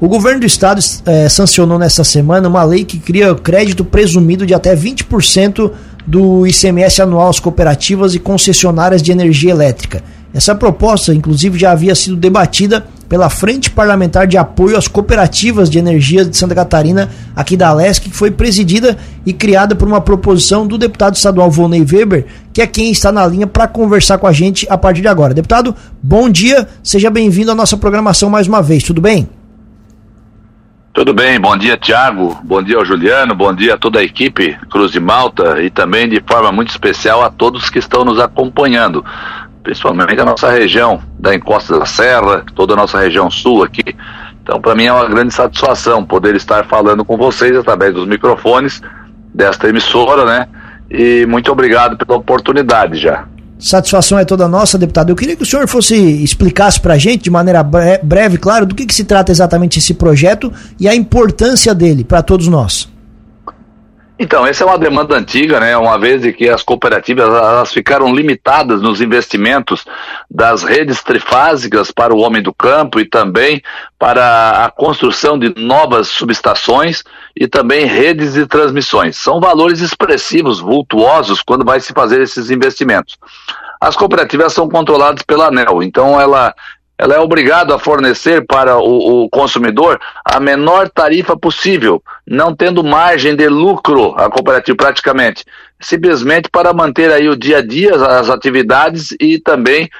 O governo do estado é, sancionou nesta semana uma lei que cria crédito presumido de até 20% do ICMS anual às cooperativas e concessionárias de energia elétrica. Essa proposta, inclusive, já havia sido debatida pela Frente Parlamentar de Apoio às Cooperativas de Energia de Santa Catarina, aqui da Alesc, que foi presidida e criada por uma proposição do deputado estadual Volney Weber, que é quem está na linha para conversar com a gente a partir de agora. Deputado, bom dia, seja bem-vindo à nossa programação mais uma vez, tudo bem? Tudo bem, bom dia Tiago, bom dia ao Juliano, bom dia a toda a equipe Cruz de Malta e também de forma muito especial a todos que estão nos acompanhando principalmente a nossa região da encosta da serra, toda a nossa região sul aqui. Então, para mim é uma grande satisfação poder estar falando com vocês através dos microfones desta emissora, né? E muito obrigado pela oportunidade já. Satisfação é toda nossa, deputado. Eu queria que o senhor fosse explicasse para a gente, de maneira breve, claro, do que, que se trata exatamente esse projeto e a importância dele para todos nós. Então, essa é uma demanda antiga, né? Uma vez de que as cooperativas elas ficaram limitadas nos investimentos das redes trifásicas para o homem do campo e também para a construção de novas subestações e também redes de transmissões. São valores expressivos, vultuosos, quando vai se fazer esses investimentos. As cooperativas são controladas pela ANEL, então ela ela é obrigada a fornecer para o, o, consumidor a menor tarifa possível, não tendo margem de lucro a cooperativa praticamente, simplesmente para manter aí o dia a dia, as atividades e também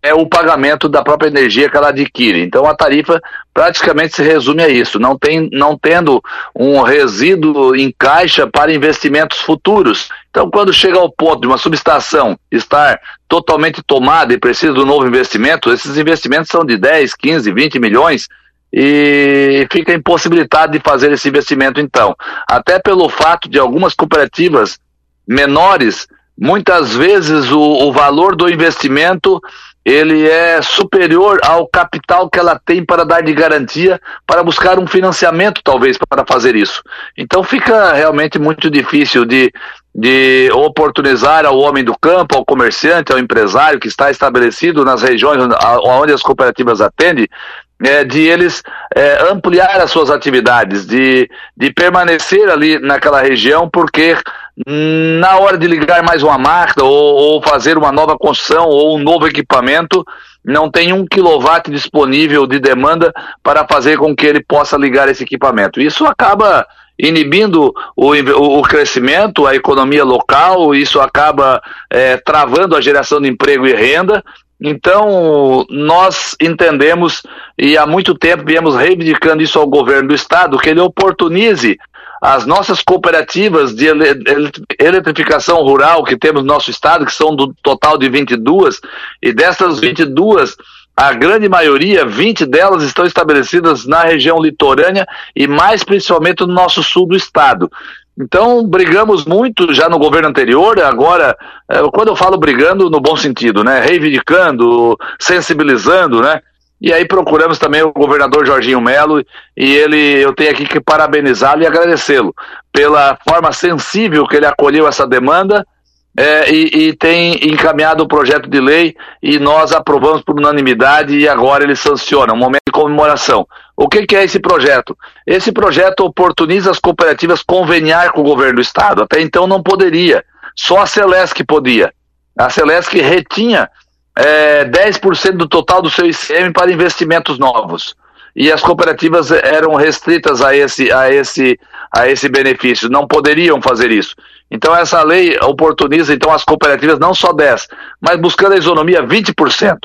é o pagamento da própria energia que ela adquire. Então a tarifa praticamente se resume a isso, não, tem, não tendo um resíduo em caixa para investimentos futuros. Então, quando chega ao ponto de uma subestação estar totalmente tomada e precisa de um novo investimento, esses investimentos são de 10, 15, 20 milhões e fica impossibilitado de fazer esse investimento então. Até pelo fato de algumas cooperativas menores, muitas vezes o, o valor do investimento ele é superior ao capital que ela tem para dar de garantia para buscar um financiamento, talvez, para fazer isso. Então fica realmente muito difícil de, de oportunizar ao homem do campo, ao comerciante, ao empresário que está estabelecido nas regiões onde as cooperativas atendem, é, de eles é, ampliar as suas atividades, de, de permanecer ali naquela região, porque na hora de ligar mais uma máquina ou, ou, fazer uma nova construção ou um novo equipamento, não tem um quilowatt disponível de demanda para fazer com que ele possa ligar esse equipamento. Isso acaba inibindo o, o crescimento, a economia local, isso acaba é, travando a geração de emprego e renda. Então, nós entendemos e há muito tempo viemos reivindicando isso ao governo do estado, que ele oportunize as nossas cooperativas de eletrificação rural que temos no nosso estado, que são do total de 22, e dessas 22, a grande maioria, 20 delas, estão estabelecidas na região litorânea e mais principalmente no nosso sul do estado. Então, brigamos muito já no governo anterior, agora, é, quando eu falo brigando, no bom sentido, né? Reivindicando, sensibilizando, né? E aí procuramos também o governador Jorginho Melo e ele, eu tenho aqui que parabenizá-lo e agradecê-lo pela forma sensível que ele acolheu essa demanda é, e, e, tem encaminhado o projeto de lei e nós aprovamos por unanimidade e agora ele sanciona, um momento de comemoração. O que, que é esse projeto? Esse projeto oportuniza as cooperativas conveniar com o governo do estado. Até então não poderia, só a Celesc podia. A Celesc retinha é, 10% do total do seu ICM para investimentos novos. E as cooperativas eram restritas a esse, a esse, a esse benefício, não poderiam fazer isso. Então essa lei oportuniza então as cooperativas não só 10, mas buscando a isonomia 20%.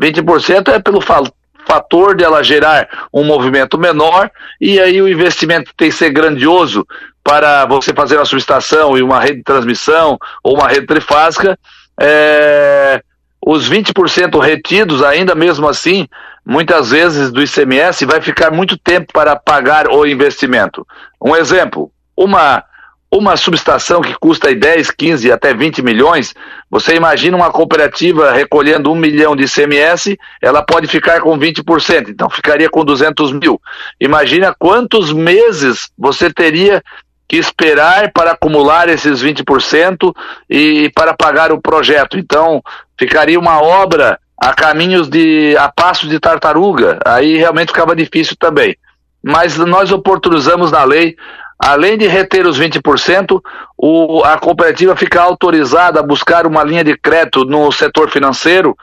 20% é pelo fator de ela gerar um movimento menor e aí o investimento tem que ser grandioso para você fazer uma subestação e uma rede de transmissão ou uma rede trifásica. É, os 20% retidos, ainda mesmo assim, muitas vezes do ICMS, vai ficar muito tempo para pagar o investimento. Um exemplo, uma, uma subestação que custa 10, 15 até 20 milhões, você imagina uma cooperativa recolhendo um milhão de ICMS, ela pode ficar com 20%, então ficaria com 200 mil. Imagina quantos meses você teria que esperar para acumular esses 20% e para pagar o projeto. Então, ficaria uma obra a caminhos de a passos de tartaruga. Aí realmente ficava difícil também. mas nós oportunizamos na lei, além de reter os 20%, o, a cooperativa fica autorizada a buscar uma linha de crédito no setor financeiro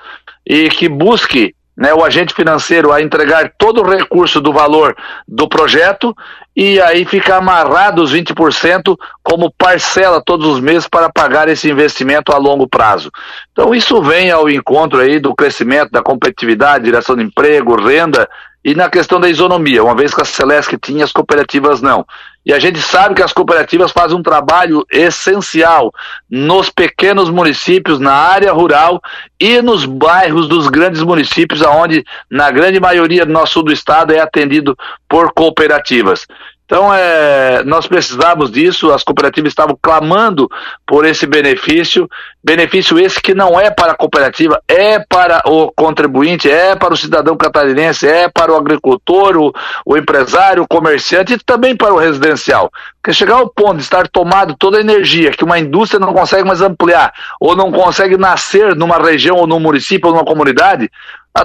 e que busque né, o agente financeiro a entregar todo o recurso do valor do projeto e aí fica amarrado os 20% como parcela todos os meses para pagar esse investimento a longo prazo. Então isso vem ao encontro aí do crescimento da competitividade, direção de emprego, renda e na questão da isonomia, uma vez que a Celesc tinha, as cooperativas não. E a gente sabe que as cooperativas fazem um trabalho essencial nos pequenos municípios, na área rural e nos bairros dos grandes municípios, onde, na grande maioria do nosso sul do estado, é atendido por cooperativas. Então, é, nós precisávamos disso, as cooperativas estavam clamando por esse benefício, benefício esse que não é para a cooperativa, é para o contribuinte, é para o cidadão catarinense, é para o agricultor, o, o empresário, o comerciante e também para o residencial. Porque chegar ao ponto de estar tomado toda a energia que uma indústria não consegue mais ampliar, ou não consegue nascer numa região, ou num município, ou numa comunidade,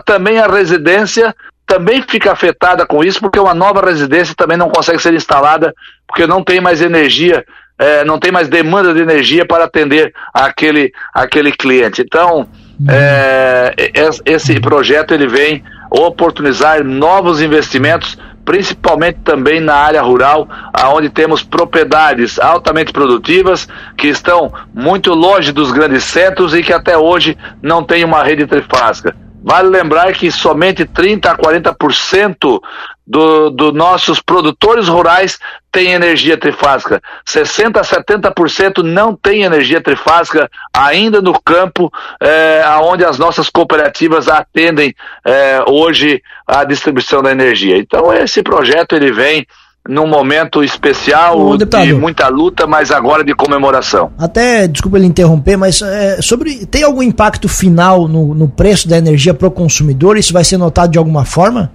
também a residência também fica afetada com isso, porque uma nova residência também não consegue ser instalada, porque não tem mais energia, é, não tem mais demanda de energia para atender aquele, aquele cliente. Então, é, esse projeto ele vem oportunizar novos investimentos, principalmente também na área rural, aonde temos propriedades altamente produtivas que estão muito longe dos grandes centros e que até hoje não tem uma rede trifásica. Vale lembrar que somente 30 a 40% dos do nossos produtores rurais têm energia trifásica. 60 a 70% não tem energia trifásica ainda no campo, é, onde as nossas cooperativas atendem é, hoje a distribuição da energia. Então esse projeto ele vem num momento especial de muita luta, mas agora de comemoração. Até, desculpa ele interromper, mas é, sobre tem algum impacto final no, no preço da energia para o consumidor? Isso vai ser notado de alguma forma?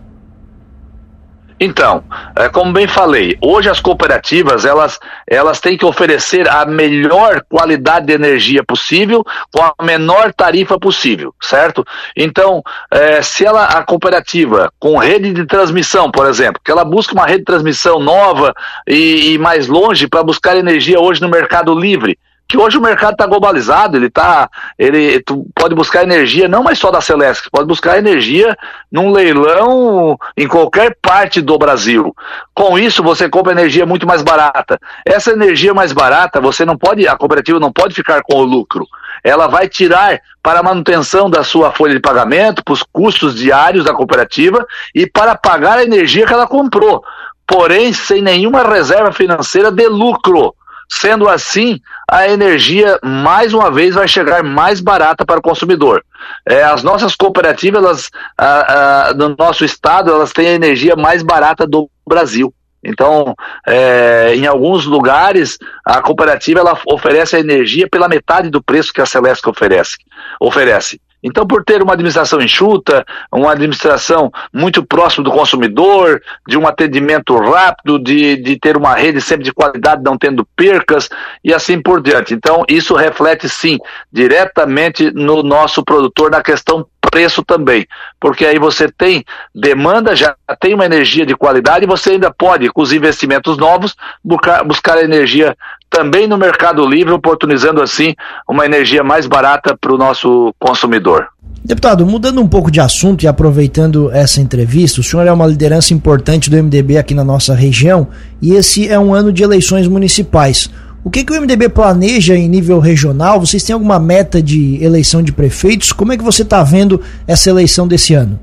Então, é, como bem falei, hoje as cooperativas elas, elas têm que oferecer a melhor qualidade de energia possível com a menor tarifa possível, certo? Então, é, se ela a cooperativa com rede de transmissão, por exemplo, que ela busca uma rede de transmissão nova e, e mais longe para buscar energia hoje no mercado livre, que hoje o mercado está globalizado, ele tá, ele tu pode buscar energia não mais só da Celeste, pode buscar energia num leilão em qualquer parte do Brasil. Com isso você compra energia muito mais barata. Essa energia mais barata, você não pode, a cooperativa não pode ficar com o lucro. Ela vai tirar para a manutenção da sua folha de pagamento, para os custos diários da cooperativa e para pagar a energia que ela comprou. Porém, sem nenhuma reserva financeira de lucro. Sendo assim, a energia, mais uma vez, vai chegar mais barata para o consumidor. É, as nossas cooperativas, elas, a, a, no nosso estado, elas têm a energia mais barata do Brasil. Então, é, em alguns lugares, a cooperativa ela oferece a energia pela metade do preço que a Celeste oferece. oferece. Então, por ter uma administração enxuta, uma administração muito próxima do consumidor, de um atendimento rápido, de, de ter uma rede sempre de qualidade, não tendo percas e assim por diante. Então, isso reflete sim diretamente no nosso produtor na questão preço também, porque aí você tem demanda, já tem uma energia de qualidade e você ainda pode, com os investimentos novos, buscar, buscar energia também no Mercado Livre, oportunizando assim uma energia mais barata para o nosso consumidor. Deputado, mudando um pouco de assunto e aproveitando essa entrevista, o senhor é uma liderança importante do MDB aqui na nossa região e esse é um ano de eleições municipais. O que, que o MDB planeja em nível regional? Vocês têm alguma meta de eleição de prefeitos? Como é que você está vendo essa eleição desse ano?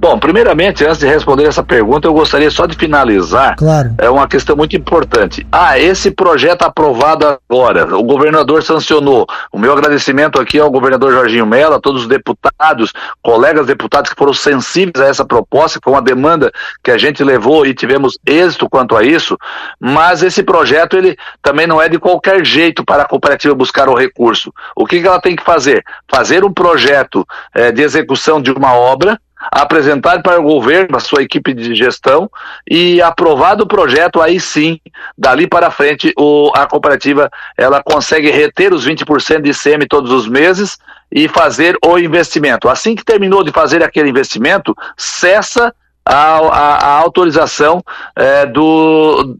Bom, primeiramente, antes de responder essa pergunta, eu gostaria só de finalizar claro. é uma questão muito importante. Ah, esse projeto aprovado agora, o governador sancionou. O meu agradecimento aqui ao governador Jorginho Mello, a todos os deputados, colegas deputados que foram sensíveis a essa proposta, que foi uma demanda que a gente levou e tivemos êxito quanto a isso, mas esse projeto ele também não é de qualquer jeito para a cooperativa buscar o recurso. O que, que ela tem que fazer? Fazer um projeto é, de execução de uma obra, apresentar para o governo, a sua equipe de gestão, e aprovado o projeto, aí sim, dali para frente, o, a cooperativa ela consegue reter os 20% de ICM todos os meses e fazer o investimento. Assim que terminou de fazer aquele investimento, cessa a, a, a autorização é, do,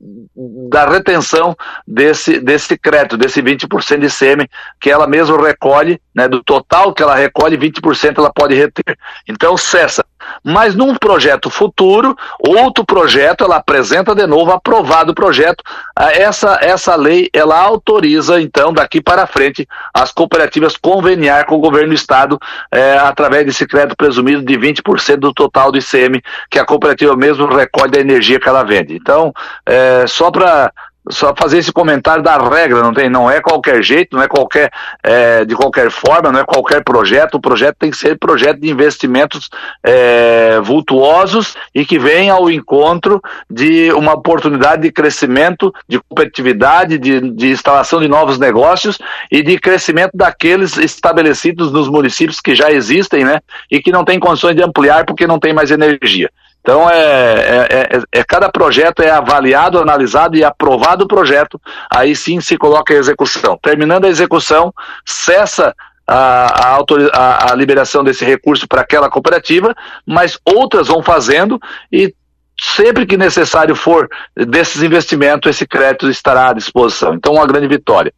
da retenção desse, desse crédito, desse 20% de ICM que ela mesma recolhe, né, do total que ela recolhe, 20% ela pode reter. Então cessa. Mas num projeto futuro, outro projeto, ela apresenta de novo, aprovado o projeto, essa, essa lei, ela autoriza, então, daqui para frente, as cooperativas conveniar com o governo do Estado é, através desse crédito presumido de 20% do total do ICM que a cooperativa mesmo recolhe da energia que ela vende. Então, é, só para só fazer esse comentário da regra, não tem, não é qualquer jeito, não é qualquer é, de qualquer forma, não é qualquer projeto. O projeto tem que ser projeto de investimentos é, vultuosos e que venha ao encontro de uma oportunidade de crescimento, de competitividade, de, de instalação de novos negócios e de crescimento daqueles estabelecidos nos municípios que já existem, né, e que não têm condições de ampliar porque não tem mais energia. Então, é, é, é, é, cada projeto é avaliado, analisado e aprovado o projeto, aí sim se coloca a execução. Terminando a execução, cessa a, a, a liberação desse recurso para aquela cooperativa, mas outras vão fazendo e sempre que necessário for desses investimentos, esse crédito estará à disposição. Então, uma grande vitória.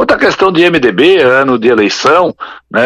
Outra questão de MDB, ano de eleição, né,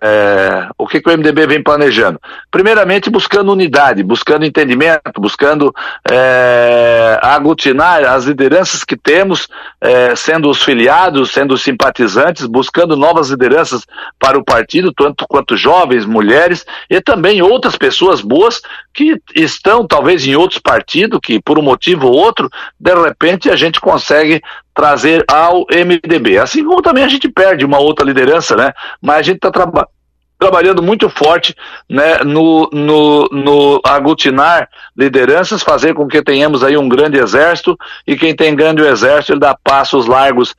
é, o que, que, o MDB vem planejando? Primeiramente, buscando unidade, buscando entendimento, buscando é, aglutinar as lideranças que temos, é, sendo os filiados, sendo os simpatizantes, buscando novas lideranças para o partido, tanto quanto jovens, mulheres e também outras pessoas boas que estão talvez em outros partidos, que por um motivo ou outro, de repente a gente consegue trazer ao MDB. Assim como também a gente perde uma outra liderança, né? Mas a gente está trabalhando trabalhando muito forte né, no, no, no aglutinar lideranças, fazer com que tenhamos aí um grande exército, e quem tem grande exército, ele dá passos largos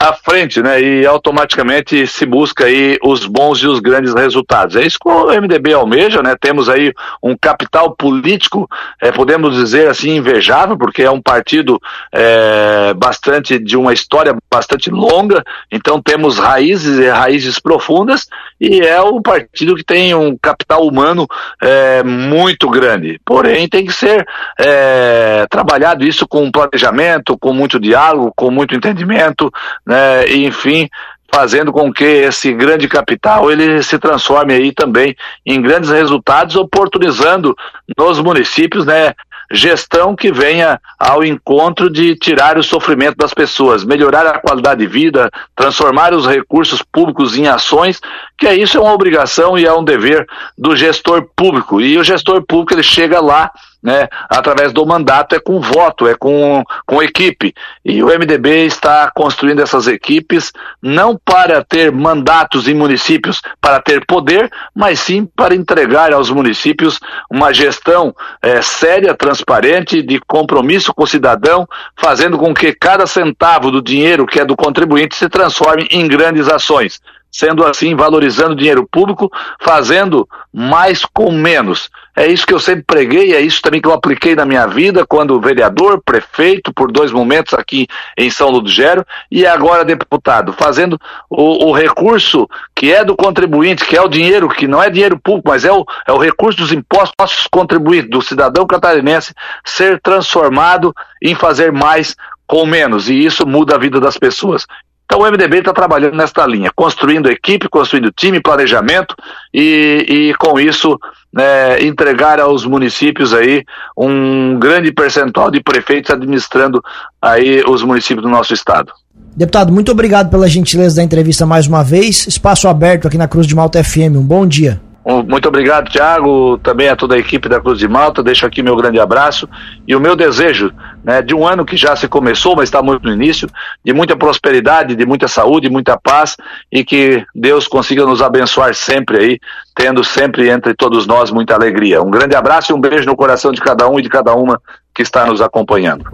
à frente, né? E automaticamente se busca aí os bons e os grandes resultados. É isso que o MDB almeja, né? Temos aí um capital político, é, podemos dizer assim, invejável, porque é um partido é, bastante de uma história bastante longa, então temos raízes e raízes profundas, e é um partido que tem um capital humano é, muito grande. Porém, tem que ser é, trabalhado isso com planejamento, com muito diálogo, com muito entendimento né, e, enfim, fazendo com que esse grande capital ele se transforme aí também em grandes resultados, oportunizando nos municípios, né, gestão que venha ao encontro de tirar o sofrimento das pessoas, melhorar a qualidade de vida, transformar os recursos públicos em ações, que é isso é uma obrigação e é um dever do gestor público. E o gestor público ele chega lá né, através do mandato, é com voto, é com, com equipe. E o MDB está construindo essas equipes não para ter mandatos em municípios, para ter poder, mas sim para entregar aos municípios uma gestão é, séria, transparente, de compromisso com o cidadão, fazendo com que cada centavo do dinheiro que é do contribuinte se transforme em grandes ações sendo assim, valorizando o dinheiro público, fazendo mais com menos. É isso que eu sempre preguei, é isso também que eu apliquei na minha vida, quando vereador, prefeito, por dois momentos aqui em São Ludgero, e agora deputado, fazendo o, o, recurso que é do contribuinte, que é o dinheiro, que não é dinheiro público, mas é o, é o recurso dos impostos contribuintes, do cidadão catarinense, ser transformado em fazer mais com menos, e isso muda a vida das pessoas. Então o MDB está trabalhando nesta linha, construindo equipe, construindo time, planejamento e, e com isso né, entregar aos municípios aí um grande percentual de prefeitos administrando aí os municípios do nosso estado. Deputado, muito obrigado pela gentileza da entrevista mais uma vez. Espaço aberto aqui na Cruz de Malta FM. Um bom dia. Muito obrigado, Tiago, também a toda a equipe da Cruz de Malta. Deixo aqui meu grande abraço e o meu desejo né, de um ano que já se começou, mas está muito no início, de muita prosperidade, de muita saúde, muita paz e que Deus consiga nos abençoar sempre aí, tendo sempre entre todos nós muita alegria. Um grande abraço e um beijo no coração de cada um e de cada uma que está nos acompanhando.